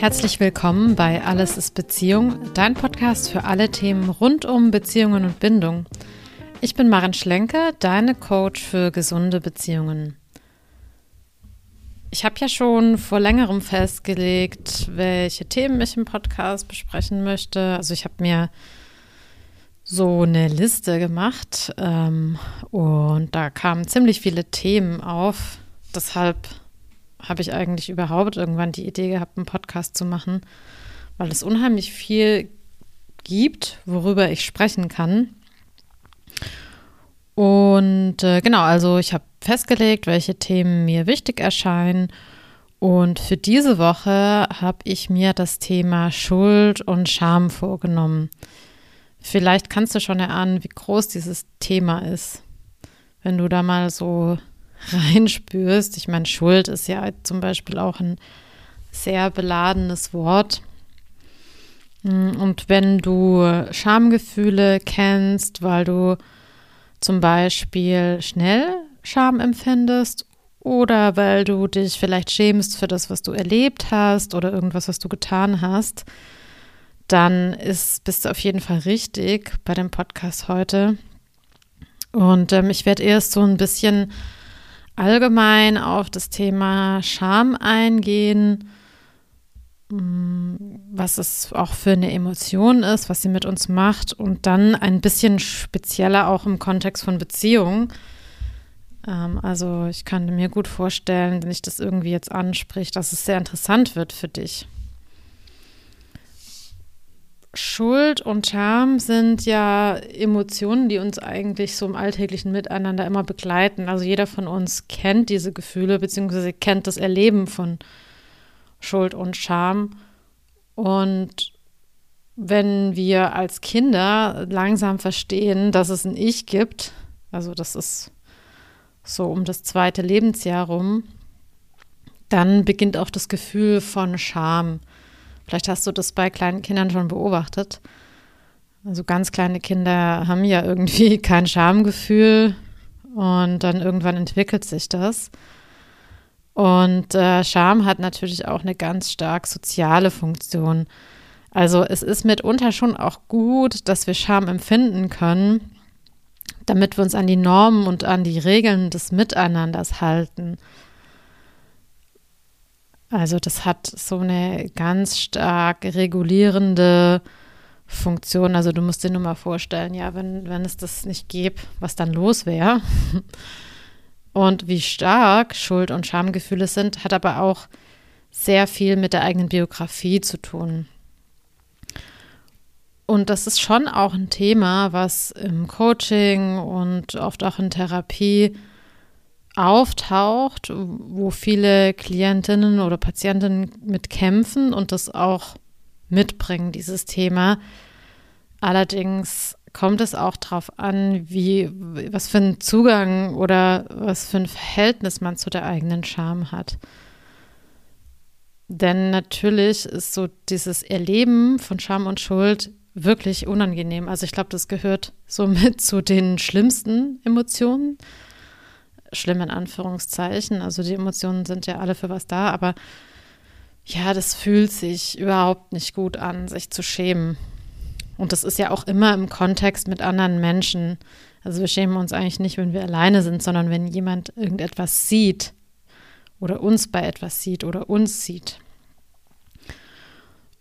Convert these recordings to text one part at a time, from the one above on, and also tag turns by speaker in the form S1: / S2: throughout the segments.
S1: Herzlich willkommen bei Alles ist Beziehung, dein Podcast für alle Themen rund um Beziehungen und Bindung. Ich bin Maren Schlenke, deine Coach für gesunde Beziehungen. Ich habe ja schon vor längerem festgelegt, welche Themen ich im Podcast besprechen möchte. Also ich habe mir so eine Liste gemacht ähm, und da kamen ziemlich viele Themen auf. Deshalb habe ich eigentlich überhaupt irgendwann die Idee gehabt, einen Podcast zu machen, weil es unheimlich viel gibt, worüber ich sprechen kann. Und äh, genau, also ich habe festgelegt, welche Themen mir wichtig erscheinen. Und für diese Woche habe ich mir das Thema Schuld und Scham vorgenommen. Vielleicht kannst du schon erahnen, wie groß dieses Thema ist. Wenn du da mal so reinspürst. Ich meine, Schuld ist ja zum Beispiel auch ein sehr beladenes Wort. Und wenn du Schamgefühle kennst, weil du zum Beispiel schnell Scham empfindest oder weil du dich vielleicht schämst für das, was du erlebt hast oder irgendwas, was du getan hast, dann ist, bist du auf jeden Fall richtig bei dem Podcast heute. Und ähm, ich werde erst so ein bisschen allgemein auf das Thema Scham eingehen, mm, was es auch für eine Emotion ist, was sie mit uns macht und dann ein bisschen spezieller auch im Kontext von Beziehungen. Ähm, also ich kann mir gut vorstellen, wenn ich das irgendwie jetzt anspricht, dass es sehr interessant wird für dich. Schuld und Scham sind ja Emotionen, die uns eigentlich so im alltäglichen Miteinander immer begleiten. Also jeder von uns kennt diese Gefühle, beziehungsweise kennt das Erleben von Schuld und Scham. Und wenn wir als Kinder langsam verstehen, dass es ein Ich gibt, also das ist so um das zweite Lebensjahr rum, dann beginnt auch das Gefühl von Scham. Vielleicht hast du das bei kleinen Kindern schon beobachtet. Also ganz kleine Kinder haben ja irgendwie kein Schamgefühl und dann irgendwann entwickelt sich das. Und äh, Scham hat natürlich auch eine ganz stark soziale Funktion. Also es ist mitunter schon auch gut, dass wir Scham empfinden können, damit wir uns an die Normen und an die Regeln des Miteinanders halten. Also das hat so eine ganz stark regulierende Funktion. Also du musst dir nur mal vorstellen, ja, wenn, wenn es das nicht gäbe, was dann los wäre. Und wie stark Schuld- und Schamgefühle sind, hat aber auch sehr viel mit der eigenen Biografie zu tun. Und das ist schon auch ein Thema, was im Coaching und oft auch in Therapie auftaucht, wo viele Klientinnen oder Patientinnen mit kämpfen und das auch mitbringen, dieses Thema. Allerdings kommt es auch darauf an, wie, was für einen Zugang oder was für ein Verhältnis man zu der eigenen Scham hat. Denn natürlich ist so dieses Erleben von Scham und Schuld wirklich unangenehm. Also ich glaube, das gehört somit zu den schlimmsten Emotionen schlimm in Anführungszeichen. Also die Emotionen sind ja alle für was da, aber ja, das fühlt sich überhaupt nicht gut an, sich zu schämen. Und das ist ja auch immer im Kontext mit anderen Menschen. Also wir schämen uns eigentlich nicht, wenn wir alleine sind, sondern wenn jemand irgendetwas sieht oder uns bei etwas sieht oder uns sieht.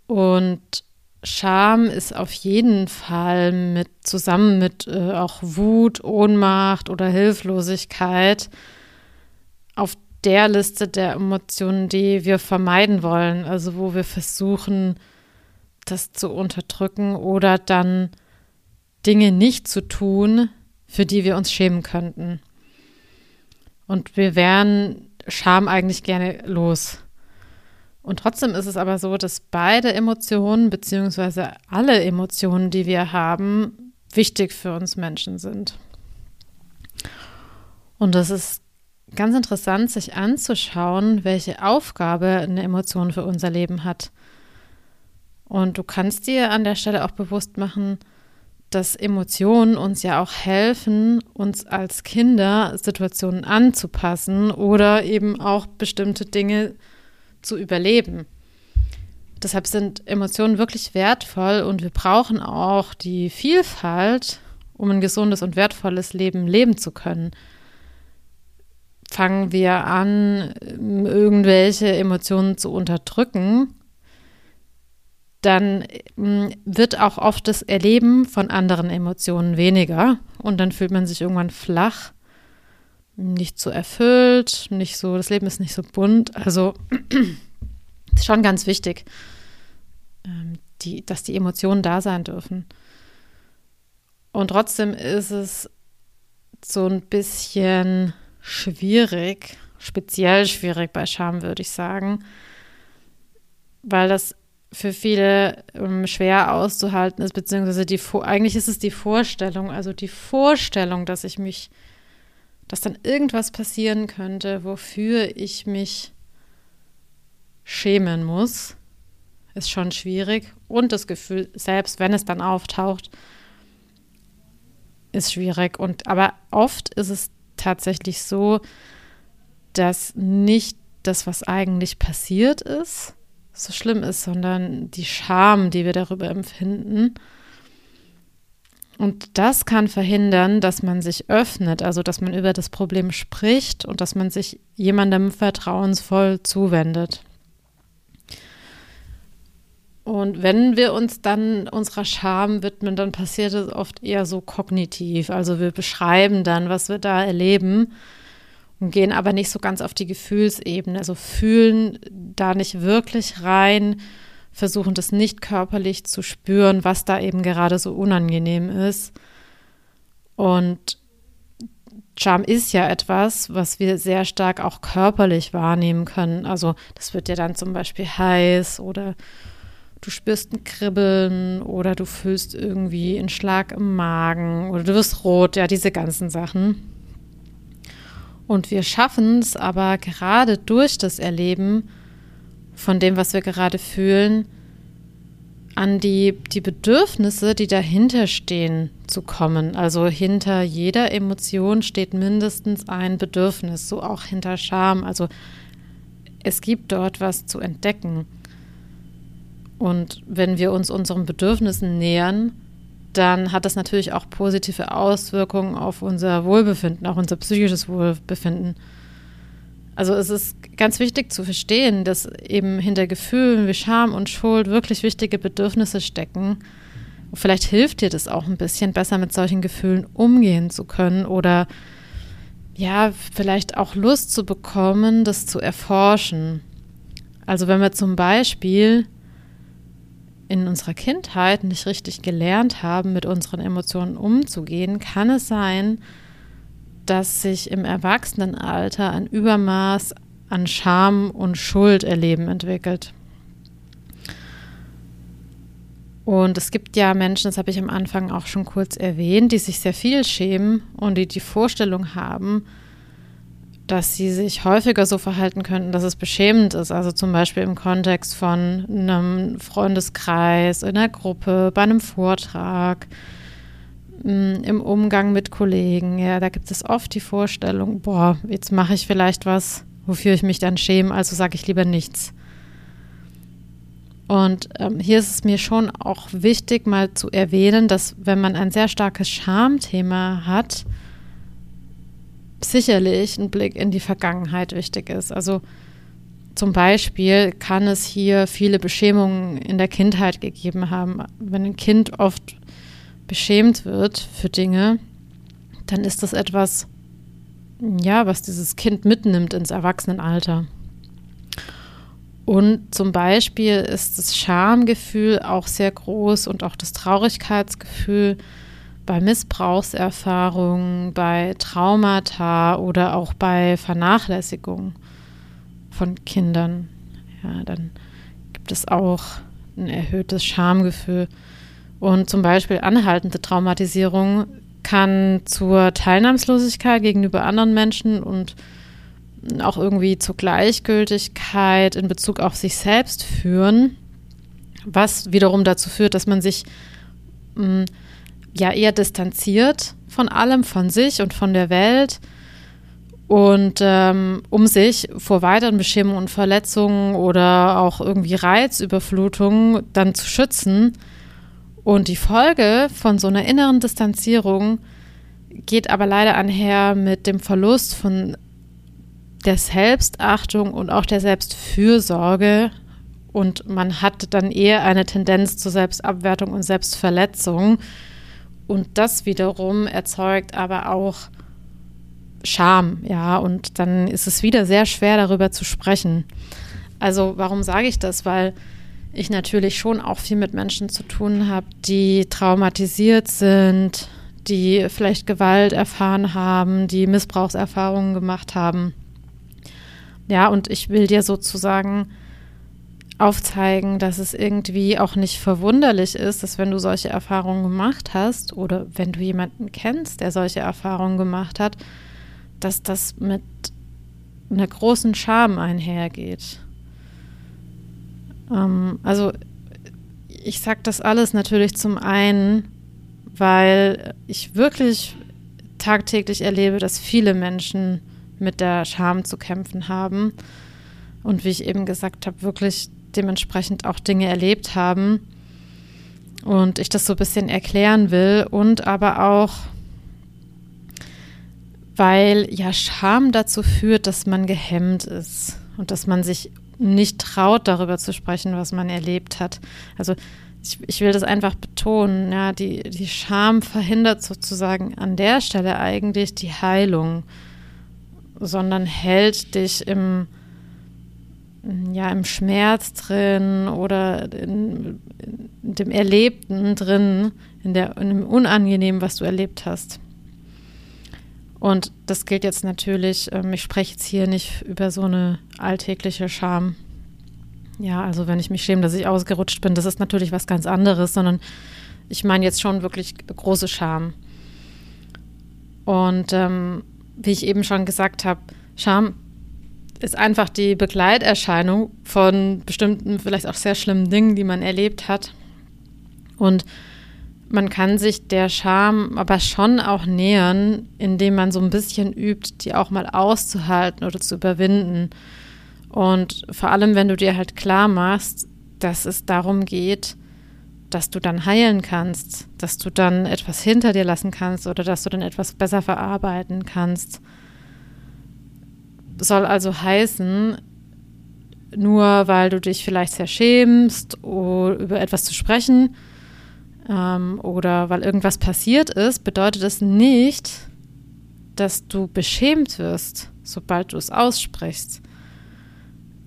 S1: Und Scham ist auf jeden Fall mit zusammen mit äh, auch Wut, Ohnmacht oder Hilflosigkeit auf der Liste der Emotionen, die wir vermeiden wollen, also wo wir versuchen, das zu unterdrücken oder dann Dinge nicht zu tun, für die wir uns schämen könnten. Und wir wären Scham eigentlich gerne los. Und trotzdem ist es aber so, dass beide Emotionen, beziehungsweise alle Emotionen, die wir haben, wichtig für uns Menschen sind. Und das ist ganz interessant, sich anzuschauen, welche Aufgabe eine Emotion für unser Leben hat. Und du kannst dir an der Stelle auch bewusst machen, dass Emotionen uns ja auch helfen, uns als Kinder Situationen anzupassen oder eben auch bestimmte Dinge zu zu überleben. Deshalb sind Emotionen wirklich wertvoll und wir brauchen auch die Vielfalt, um ein gesundes und wertvolles Leben leben zu können. Fangen wir an, irgendwelche Emotionen zu unterdrücken, dann mm, wird auch oft das Erleben von anderen Emotionen weniger und dann fühlt man sich irgendwann flach, nicht so erfüllt, nicht so, das Leben ist nicht so bunt. Also ist schon ganz wichtig, ähm, die, dass die Emotionen da sein dürfen. Und trotzdem ist es so ein bisschen schwierig, speziell schwierig bei Scham, würde ich sagen, weil das für viele ähm, schwer auszuhalten ist, beziehungsweise die, eigentlich ist es die Vorstellung, also die Vorstellung, dass ich mich, dass dann irgendwas passieren könnte, wofür ich mich schämen muss, ist schon schwierig. Und das Gefühl, selbst wenn es dann auftaucht, ist schwierig. Und aber oft ist es tatsächlich so, dass nicht das, was eigentlich passiert ist, so schlimm ist, sondern die Scham, die wir darüber empfinden. Und das kann verhindern, dass man sich öffnet, also dass man über das Problem spricht und dass man sich jemandem vertrauensvoll zuwendet. Und wenn wir uns dann unserer Scham widmen, dann passiert es oft eher so kognitiv. Also wir beschreiben dann, was wir da erleben und gehen aber nicht so ganz auf die Gefühlsebene. Also fühlen da nicht wirklich rein, versuchen das nicht körperlich zu spüren, was da eben gerade so unangenehm ist. Und Scham ist ja etwas, was wir sehr stark auch körperlich wahrnehmen können. Also das wird ja dann zum Beispiel heiß oder du spürst ein Kribbeln oder du fühlst irgendwie einen Schlag im Magen oder du wirst rot, ja, diese ganzen Sachen. Und wir schaffen es aber gerade durch das Erleben von dem, was wir gerade fühlen, an die, die Bedürfnisse, die dahinter stehen, zu kommen. Also hinter jeder Emotion steht mindestens ein Bedürfnis, so auch hinter Scham. Also es gibt dort was zu entdecken. Und wenn wir uns unseren Bedürfnissen nähern, dann hat das natürlich auch positive Auswirkungen auf unser Wohlbefinden, auch unser psychisches Wohlbefinden. Also es ist ganz wichtig zu verstehen, dass eben hinter Gefühlen wie Scham und Schuld wirklich wichtige Bedürfnisse stecken. Und vielleicht hilft dir das auch ein bisschen, besser mit solchen Gefühlen umgehen zu können oder ja, vielleicht auch Lust zu bekommen, das zu erforschen. Also wenn wir zum Beispiel in unserer Kindheit nicht richtig gelernt haben, mit unseren Emotionen umzugehen, kann es sein, dass sich im Erwachsenenalter ein Übermaß an Scham und Schulderleben entwickelt. Und es gibt ja Menschen, das habe ich am Anfang auch schon kurz erwähnt, die sich sehr viel schämen und die die Vorstellung haben, dass sie sich häufiger so verhalten könnten, dass es beschämend ist. Also zum Beispiel im Kontext von einem Freundeskreis, in einer Gruppe, bei einem Vortrag, mm, im Umgang mit Kollegen. Ja, da gibt es oft die Vorstellung, boah, jetzt mache ich vielleicht was, wofür ich mich dann schäme, also sage ich lieber nichts. Und ähm, hier ist es mir schon auch wichtig, mal zu erwähnen, dass wenn man ein sehr starkes Schamthema hat, sicherlich ein Blick in die Vergangenheit wichtig ist. Also zum Beispiel kann es hier viele Beschämungen in der Kindheit gegeben haben. Wenn ein Kind oft beschämt wird für Dinge, dann ist das etwas, ja, was dieses Kind mitnimmt ins Erwachsenenalter. Und zum Beispiel ist das Schamgefühl auch sehr groß und auch das Traurigkeitsgefühl bei Missbrauchserfahrungen, bei Traumata oder auch bei Vernachlässigung von Kindern. Ja, dann gibt es auch ein erhöhtes Schamgefühl. Und zum Beispiel anhaltende Traumatisierung kann zur Teilnahmslosigkeit gegenüber anderen Menschen und auch irgendwie zur Gleichgültigkeit in Bezug auf sich selbst führen, was wiederum dazu führt, dass man sich mh, mm, ja eher distanziert von allem, von sich und von der Welt Und ähm, um sich vor weiteren Beschämungen und Verletzungen oder auch irgendwie Reizüberflutungen dann zu schützen. Und die Folge von so einer inneren Distanzierung geht aber leider einher mit dem Verlust von der Selbstachtung und auch der Selbstfürsorge. Und man hat dann eher eine Tendenz zur Selbstabwertung und Selbstverletzung. Und das wiederum erzeugt aber auch Scham, ja, und dann ist es wieder sehr schwer darüber zu sprechen. Also warum sage ich das? Weil ich natürlich schon auch viel mit Menschen zu tun habe, die traumatisiert sind, die vielleicht Gewalt erfahren haben, die Missbrauchserfahrungen gemacht haben. Ja, und ich will dir sozusagen aufzeigen, dass es irgendwie auch nicht verwunderlich ist, dass wenn du solche Erfahrungen gemacht hast oder wenn du jemanden kennst, der solche Erfahrungen gemacht hat, dass das mit einer großen Scham einhergeht. Ähm, also ich sage das alles natürlich zum einen, weil ich wirklich tagtäglich erlebe, dass viele Menschen mit der Scham zu kämpfen haben und wie ich eben gesagt habe, wirklich dementsprechend auch Dinge erlebt haben und ich das so ein bisschen erklären will und aber auch weil ja Scham dazu führt, dass man gehemmt ist und dass man sich nicht traut, darüber zu sprechen, was man erlebt hat. Also ich, ich will das einfach betonen, ja, die, die Scham verhindert sozusagen an der Stelle eigentlich die Heilung, sondern hält dich im, ja, im Schmerz drin oder in, in dem Erlebten drin, in, der, in dem Unangenehmen, was du erlebt hast. Und das gilt jetzt natürlich, ähm, ich spreche jetzt hier nicht über so eine alltägliche Scham. Ja, also wenn ich mich schäme, dass ich ausgerutscht bin, das ist natürlich was ganz anderes, sondern ich meine jetzt schon wirklich große Scham. Und ähm, wie ich eben schon gesagt habe, Scham ist einfach die Begleiterscheinung von bestimmten, vielleicht auch sehr schlimmen Dingen, die man erlebt hat. Und man kann sich der Scham aber schon auch nähern, indem man so ein bisschen übt, die auch mal auszuhalten oder zu überwinden. Und vor allem, wenn du dir halt klar machst, dass es darum geht, dass du dann heilen kannst, dass du dann etwas hinter dir lassen kannst oder dass du dann etwas besser verarbeiten kannst. Soll also heißen, nur weil du dich vielleicht sehr schämst, über etwas zu sprechen, ähm, oder weil irgendwas passiert ist, bedeutet es nicht, dass du beschämt wirst, sobald du es aussprichst.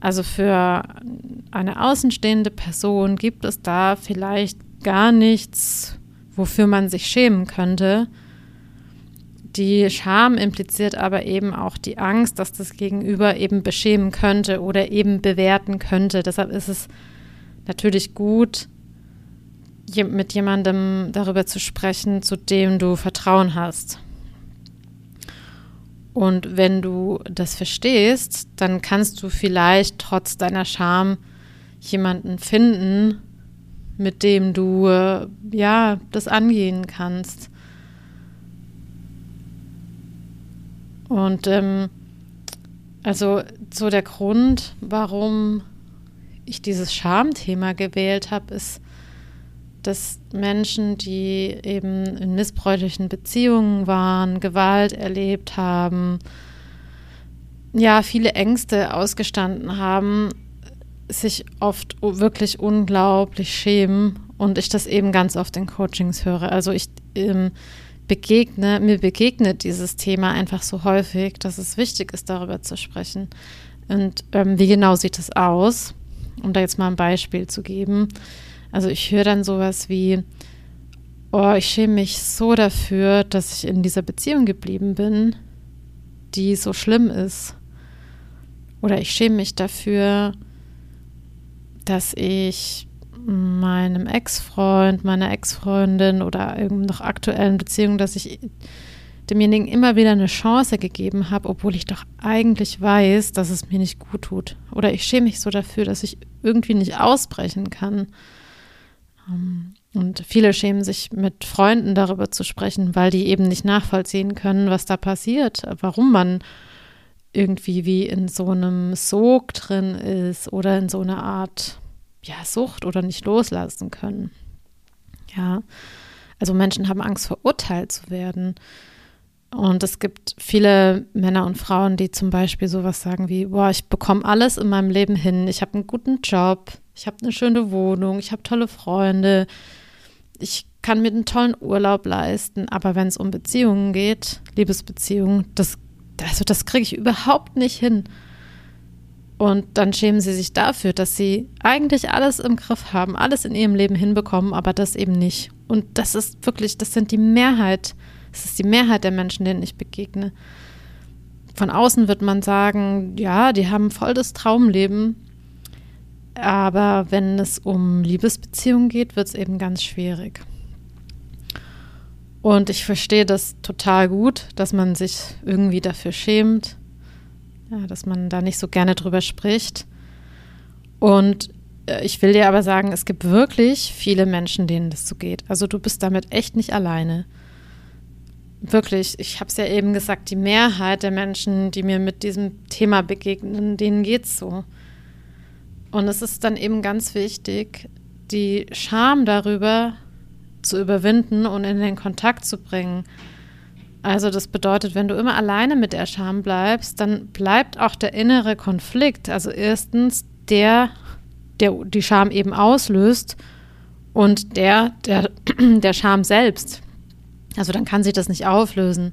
S1: Also für eine außenstehende Person gibt es da vielleicht gar nichts, wofür man sich schämen könnte. Die Scham impliziert aber eben auch die Angst, dass das Gegenüber eben beschämen könnte oder eben bewerten könnte. Deshalb ist es natürlich gut, mit jemandem darüber zu sprechen, zu dem du Vertrauen hast. Und wenn du das verstehst, dann kannst du vielleicht trotz deiner Scham jemanden finden, mit dem du ja das angehen kannst. Und ähm, also so der Grund, warum ich dieses Schamthema gewählt habe, ist, dass Menschen, die eben in missbräuchlichen Beziehungen waren, Gewalt erlebt haben, ja, viele Ängste ausgestanden haben, sich oft wirklich unglaublich schämen und ich das eben ganz oft in Coachings höre. Also ich ähm, begegne, mir begegnet dieses Thema einfach so häufig, dass es wichtig ist, darüber zu sprechen. Und ähm, wie genau sieht es aus? Um da jetzt mal ein Beispiel zu geben. Also ich höre dann sowas wie, oh, ich schäme mich so dafür, dass ich in dieser Beziehung geblieben bin, die so schlimm ist. Oder ich schäme mich dafür, dass ich meinem Ex-Freund, meiner Ex-Freundin oder irgendeiner noch aktuellen Beziehung, dass ich demjenigen immer wieder eine Chance gegeben habe, obwohl ich doch eigentlich weiß, dass es mir nicht gut tut. Oder ich schäme mich so dafür, dass ich irgendwie nicht ausbrechen kann. Ähm, und viele schämen sich mit Freunden darüber zu sprechen, weil die eben nicht nachvollziehen können, was da passiert, warum man irgendwie wie in so einem Sog drin ist oder in so einer Art ja, Sucht oder nicht loslassen können. Ja, also Menschen haben Angst, verurteilt zu werden. Und es gibt viele Männer und Frauen, die zum Beispiel sowas sagen wie, boah, ich bekomme alles in meinem Leben hin. Ich habe einen guten Job, ich habe eine schöne Wohnung, ich habe tolle Freunde, ich kann mir einen tollen Urlaub leisten. Aber wenn es um Beziehungen geht, Liebesbeziehungen, das, also das kriege ich überhaupt nicht hin. Und dann schämen sie sich dafür, dass sie eigentlich alles im Griff haben, alles in ihrem Leben hinbekommen, aber das eben nicht. Und das ist wirklich, das sind die Mehrheit es ist die Mehrheit der Menschen, denen ich begegne. Von außen wird man sagen, ja, die haben voll das Traumleben. Aber wenn es um Liebesbeziehungen geht, wird es eben ganz schwierig. Und ich verstehe das total gut, dass man sich irgendwie dafür schämt, ja, dass man da nicht so gerne drüber spricht. Und äh, ich will dir aber sagen, es gibt wirklich viele Menschen, denen das so geht. Also du bist damit echt nicht alleine wirklich, ich habe es ja eben gesagt, die Mehrheit der Menschen, die mir mit diesem Thema begegnen, denen geht es so. Und es ist dann eben ganz wichtig, die Scham darüber zu überwinden und in den Kontakt zu bringen. Also das bedeutet, wenn du immer alleine mit der Scham bleibst, dann bleibt auch der innere Konflikt. Also erstens der, der die Scham eben auslöst und der, der, der Scham selbst. Also dann kann sich das nicht auflösen.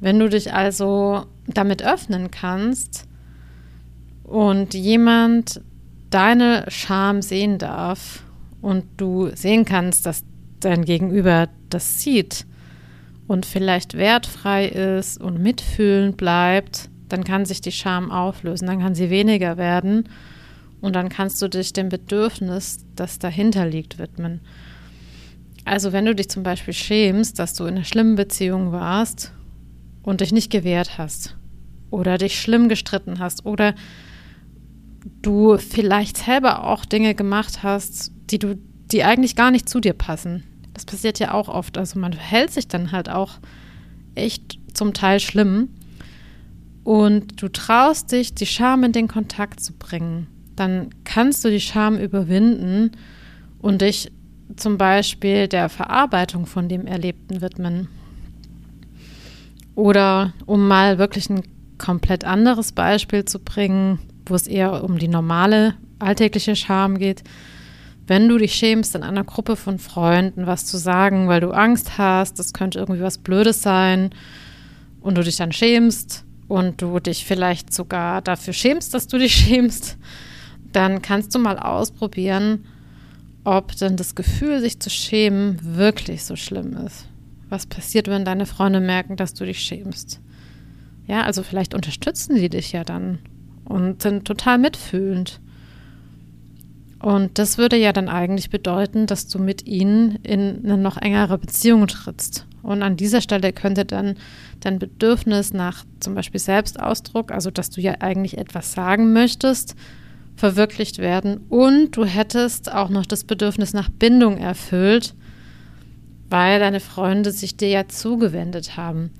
S1: Wenn du dich also damit öffnen kannst und jemand deine Scham sehen darf und du sehen kannst, dass dein Gegenüber das sieht und vielleicht wertfrei ist und mitfühlend bleibt, dann kann sich die Scham auflösen, dann kann sie weniger werden und dann kannst du dich dem Bedürfnis, das dahinter liegt, widmen. Also wenn du dich zum Beispiel schämst, dass du in einer schlimmen Beziehung warst und dich nicht gewehrt hast oder dich schlimm gestritten hast oder du vielleicht selber auch Dinge gemacht hast, die du, die eigentlich gar nicht zu dir passen. Das passiert ja auch oft. Also man verhält sich dann halt auch echt zum Teil schlimm und du traust dich, die Scham in den Kontakt zu bringen. Dann kannst du die Scham überwinden und dich zum Beispiel der Verarbeitung von dem Erlebten widmen. Oder um mal wirklich ein komplett anderes Beispiel zu bringen, wo es eher um die normale alltägliche Scham geht. Wenn du dich schämst, in einer Gruppe von Freunden was zu sagen, weil du Angst hast, das könnte irgendwie was Blödes sein und du dich dann schämst und du dich vielleicht sogar dafür schämst, dass du dich schämst, dann kannst du mal ausprobieren, ob denn das Gefühl, sich zu schämen, wirklich so schlimm ist. Was passiert, wenn deine Freunde merken, dass du dich schämst? Ja, also vielleicht unterstützen sie dich ja dann und sind total mitfühlend. Und das würde ja dann eigentlich bedeuten, dass du mit ihnen in eine noch engere Beziehung trittst. Und an dieser Stelle könnte dann dein Bedürfnis nach zum Beispiel Selbstausdruck, also dass du ja eigentlich etwas sagen möchtest, verwirklicht werden und du hättest auch noch das Bedürfnis nach Bindung erfüllt, weil deine Freunde sich dir ja zugewendet haben.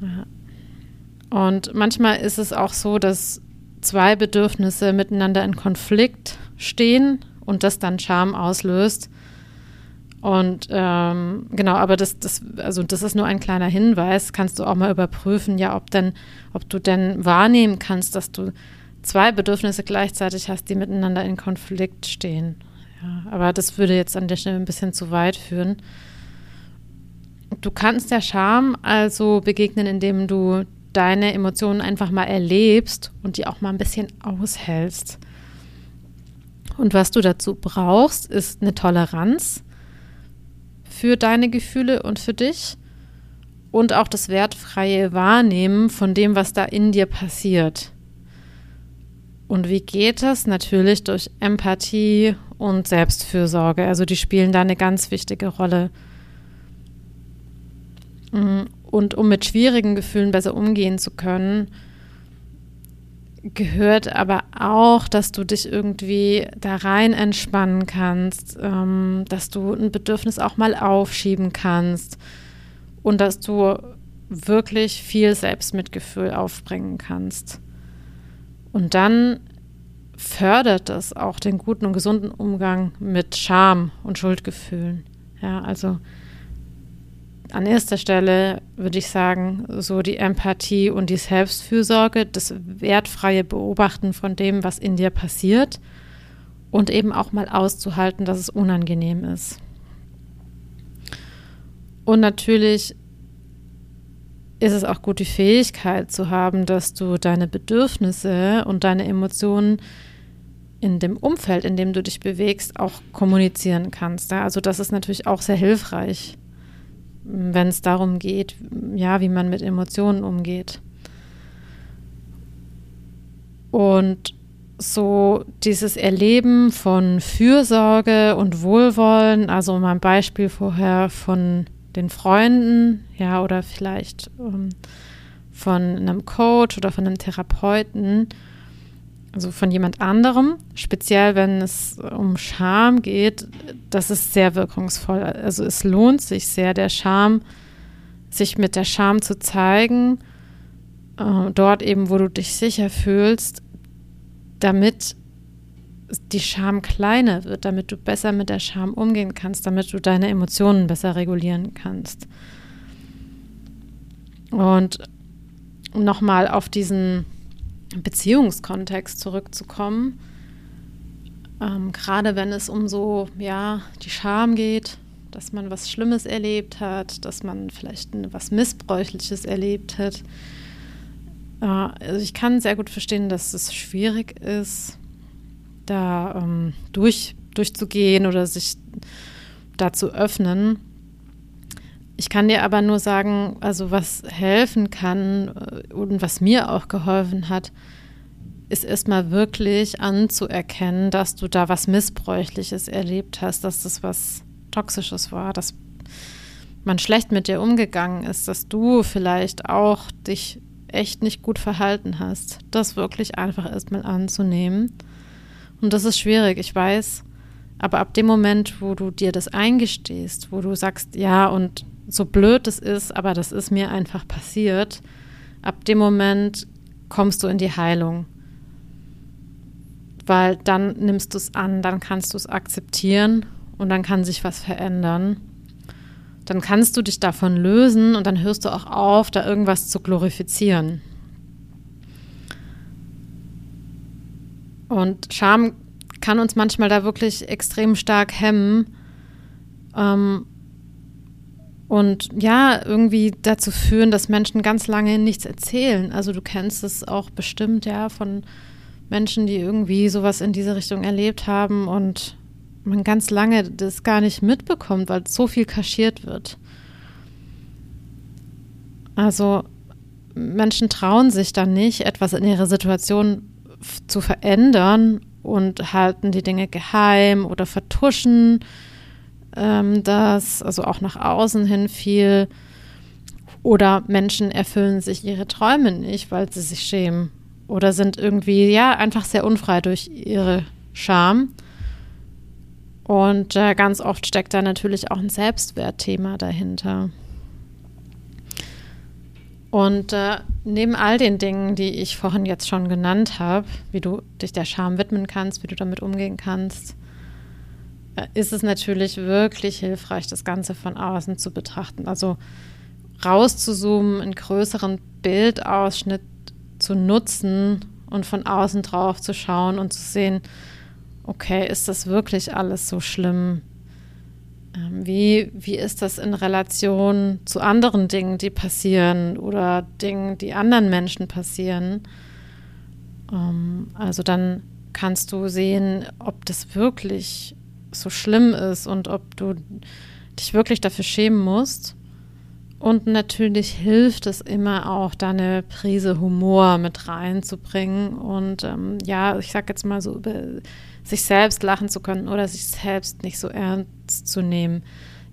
S1: Ja. Und manchmal ist es auch so, dass zwei Bedürfnisse miteinander in Konflikt stehen und das dann Scham auslöst. Und ähm, genau, aber das, das, also das ist nur ein kleiner Hinweis. Kannst du auch mal überprüfen, ja, ob denn, ob du denn wahrnehmen kannst, dass du zwei Bedürfnisse gleichzeitig hast, die miteinander in Konflikt stehen. Ja, aber das würde jetzt an der Stelle ein bisschen zu weit führen. Du kannst der Scham also begegnen, indem du deine Emotionen einfach mal erlebst und die auch mal ein bisschen aushältst. Und was du dazu brauchst, ist eine Toleranz für deine Gefühle und für dich und auch das wertfreie Wahrnehmen von dem, was da in dir passiert. Und wie geht das? Natürlich durch Empathie und Selbstfürsorge. Also die spielen da eine ganz wichtige Rolle. Und um mit schwierigen Gefühlen besser umgehen zu können, gehört aber auch, dass du dich irgendwie da rein entspannen kannst, ähm, dass du ein Bedürfnis auch mal aufschieben kannst und dass du wirklich viel Selbstmitgefühl aufbringen kannst. Und dann fördert das auch den guten und gesunden Umgang mit Scham und Schuldgefühlen. Ja, also an erster Stelle würde ich sagen, so die Empathie und die Selbstfürsorge, das wertfreie Beobachten von dem, was in dir passiert und eben auch mal auszuhalten, dass es unangenehm ist. Und natürlich ist es auch gut, die Fähigkeit zu haben, dass du deine Bedürfnisse und deine Emotionen in dem Umfeld, in dem du dich bewegst, auch kommunizieren kannst. Also das ist natürlich auch sehr hilfreich, wenn es darum geht, ja, wie man mit Emotionen umgeht. Und so dieses Erleben von Fürsorge und Wohlwollen, also mein Beispiel vorher von den Freunden, ja, oder vielleicht ähm, von einem Coach oder von einem Therapeuten, also von jemand anderem, speziell wenn es um Scham geht, das ist sehr wirkungsvoll. Also es lohnt sich sehr, der Scham, sich mit der Scham zu zeigen, äh, dort eben, wo du dich sicher fühlst, damit die Scham kleiner wird, damit du besser mit der Scham umgehen kannst, damit du deine Emotionen besser regulieren kannst. Und nochmal auf diesen Beziehungskontext zurückzukommen, ähm, gerade wenn es um so, ja, die Scham geht, dass man was Schlimmes erlebt hat, dass man vielleicht was Missbräuchliches erlebt hat. Äh, also ich kann sehr gut verstehen, dass es schwierig ist, da ähm, durch, durchzugehen oder sich da zu öffnen. Ich kann dir aber nur sagen, also was helfen kann äh, und was mir auch geholfen hat, ist erstmal wirklich anzuerkennen, dass du da was Missbräuchliches erlebt hast, dass das was Toxisches war, dass man schlecht mit dir umgegangen ist, dass du vielleicht auch dich echt nicht gut verhalten hast. Das wirklich einfach erstmal anzunehmen und das ist schwierig, ich weiß. Aber ab dem Moment, wo du dir das eingestehst, wo du sagst, ja, und so blöd es ist, aber das ist mir einfach passiert, ab dem Moment kommst du in die Heilung. Weil dann nimmst du es an, dann kannst du es akzeptieren und dann kann sich was verändern. Dann kannst du dich davon lösen und dann hörst du auch auf, da irgendwas zu glorifizieren. Und Scham kann uns manchmal da wirklich extrem stark hemmen. Ähm, und ja, irgendwie dazu führen, dass Menschen ganz lange nichts erzählen. Also du kennst es auch bestimmt, ja, von Menschen, die irgendwie sowas in diese Richtung erlebt haben und man ganz lange das gar nicht mitbekommt, weil so viel kaschiert wird. Also Menschen trauen sich dann nicht, etwas in ihrer Situation zu verändern und halten die Dinge geheim oder vertuschen ähm, das, also auch nach außen hin viel. Oder Menschen erfüllen sich ihre Träume nicht, weil sie sich schämen. Oder sind irgendwie, ja, einfach sehr unfrei durch ihre Scham. Und äh, ganz oft steckt da natürlich auch ein Selbstwertthema dahinter. Und äh, neben all den Dingen, die ich vorhin jetzt schon genannt habe, wie du dich der Scham widmen kannst, wie du damit umgehen kannst, ist es natürlich wirklich hilfreich, das Ganze von außen zu betrachten. Also rauszuzoomen, einen größeren Bildausschnitt zu nutzen und von außen drauf zu schauen und zu sehen, okay, ist das wirklich alles so schlimm? Ähm, wie, wie ist das in Relation zu anderen Dingen, die passieren oder Dingen, die anderen Menschen passieren? Ähm, also dann kannst du sehen, ob das wirklich so schlimm ist und ob du dich wirklich dafür schämen musst. Und natürlich hilft es immer auch, da eine Prise Humor mit reinzubringen und ähm, ja, ich sag jetzt mal so über sich selbst lachen zu können oder sich selbst nicht so ernst zu nehmen.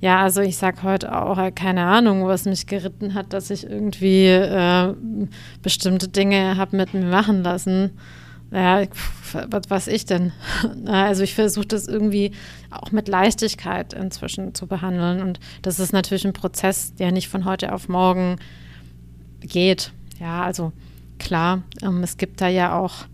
S1: Ja, also ich sage heute auch, äh, keine Ahnung, was mich geritten hat, dass ich irgendwie äh, bestimmte Dinge habe mit mir machen lassen. Ja, was weiß ich denn? Also ich versuche das irgendwie auch mit Leichtigkeit inzwischen zu behandeln. Und das ist natürlich ein Prozess, der nicht von heute auf morgen geht. Ja, also klar, ähm, es gibt da ja auch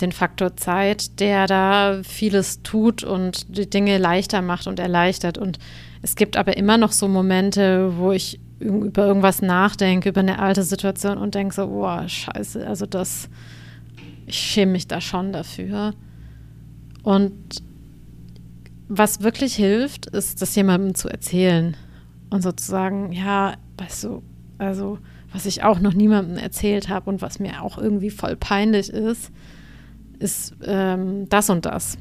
S1: den Faktor Zeit, der da vieles tut und die Dinge leichter macht und erleichtert. Und es gibt aber immer noch so Momente, wo ich über irgendwas nachdenke, über eine alte Situation und denke so, boah, scheiße, also das, ich schäme mich da schon dafür. Und was wirklich hilft, ist, das jemandem zu erzählen und sozusagen, ja, weißt du, also was ich auch noch niemandem erzählt habe und was mir auch irgendwie voll peinlich ist, ist ähm, das und das.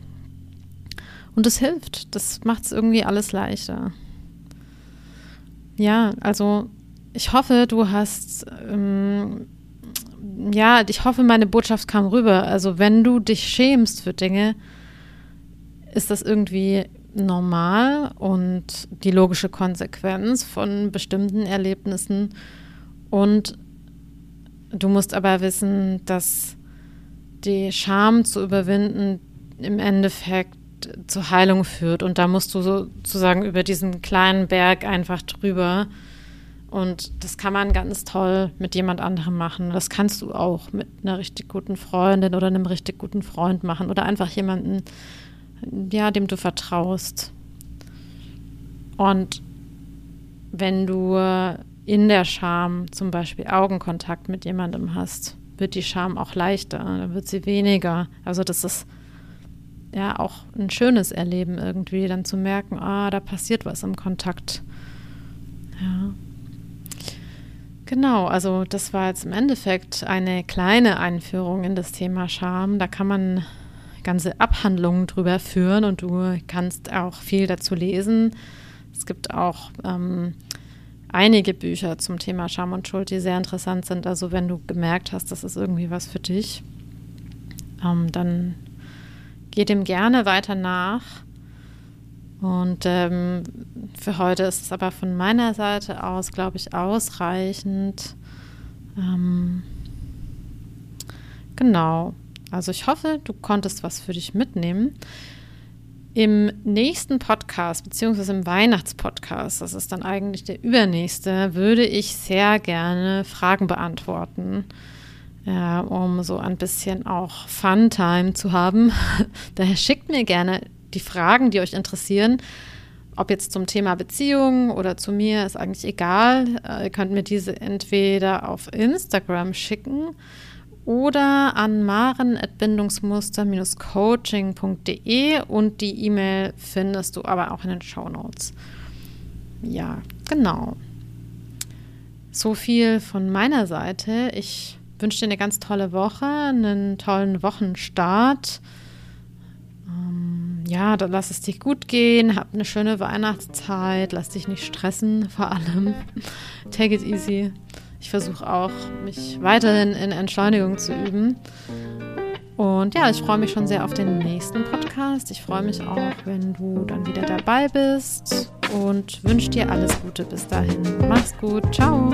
S1: Und es hilft. Das macht es irgendwie alles leichter. Ja, also ich hoffe, du hast, ähm, ja, ich hoffe, meine Botschaft kam rüber. Also wenn du dich schämst für Dinge, ist das irgendwie normal und die logische Konsequenz von bestimmten Erlebnissen. Und du musst aber wissen, dass die Scham zu überwinden im Endeffekt zur Heilung führt. Und da musst du sozusagen über diesen kleinen Berg einfach drüber. Und das kann man ganz toll mit jemand anderem machen. Das kannst du auch mit einer richtig guten Freundin oder einem richtig guten Freund machen oder einfach jemanden, ja, dem du vertraust. Und wenn du in der Scham zum Beispiel Augenkontakt mit jemandem hast, wird die Scham auch leichter, dann wird sie weniger. Also das ist ja auch ein schönes Erleben irgendwie, dann zu merken, ah, da passiert was im Kontakt. Ja. Genau, also das war jetzt im Endeffekt eine kleine Einführung in das Thema Scham. Da kann man ganze Abhandlungen drüber führen und du kannst auch viel dazu lesen. Es gibt auch ähm, einige Bücher zum Thema Scham und Schuld, die sehr interessant sind. Also wenn du gemerkt hast, das ist irgendwie was für dich, ähm, dann geh dem gerne weiter nach. Und ähm, für heute ist es aber von meiner Seite aus, glaube ich, ausreichend. Ähm, genau. Also ich hoffe, du konntest was für dich mitnehmen. Im nächsten Podcast, beziehungsweise im Weihnachtspodcast, das ist dann eigentlich der übernächste, würde ich sehr gerne Fragen beantworten, ja, um so ein bisschen auch Fun-Time zu haben. Daher schickt mir gerne die Fragen, die euch interessieren. Ob jetzt zum Thema Beziehung oder zu mir, ist eigentlich egal. Ihr könnt mir diese entweder auf Instagram schicken oder an maren.bindungsmuster-coaching.de und die E-Mail findest du aber auch in den Show Notes. Ja, genau. So viel von meiner Seite. Ich wünsche dir eine ganz tolle Woche, einen tollen Wochenstart. Ja, dann lass es dich gut gehen, hab eine schöne Weihnachtszeit, lass dich nicht stressen, vor allem. Take it easy. Ich versuche auch, mich weiterhin in Entschleunigung zu üben. Und ja, ich freue mich schon sehr auf den nächsten Podcast. Ich freue mich auch, wenn du dann wieder dabei bist und wünsche dir alles Gute bis dahin. Mach's gut. Ciao.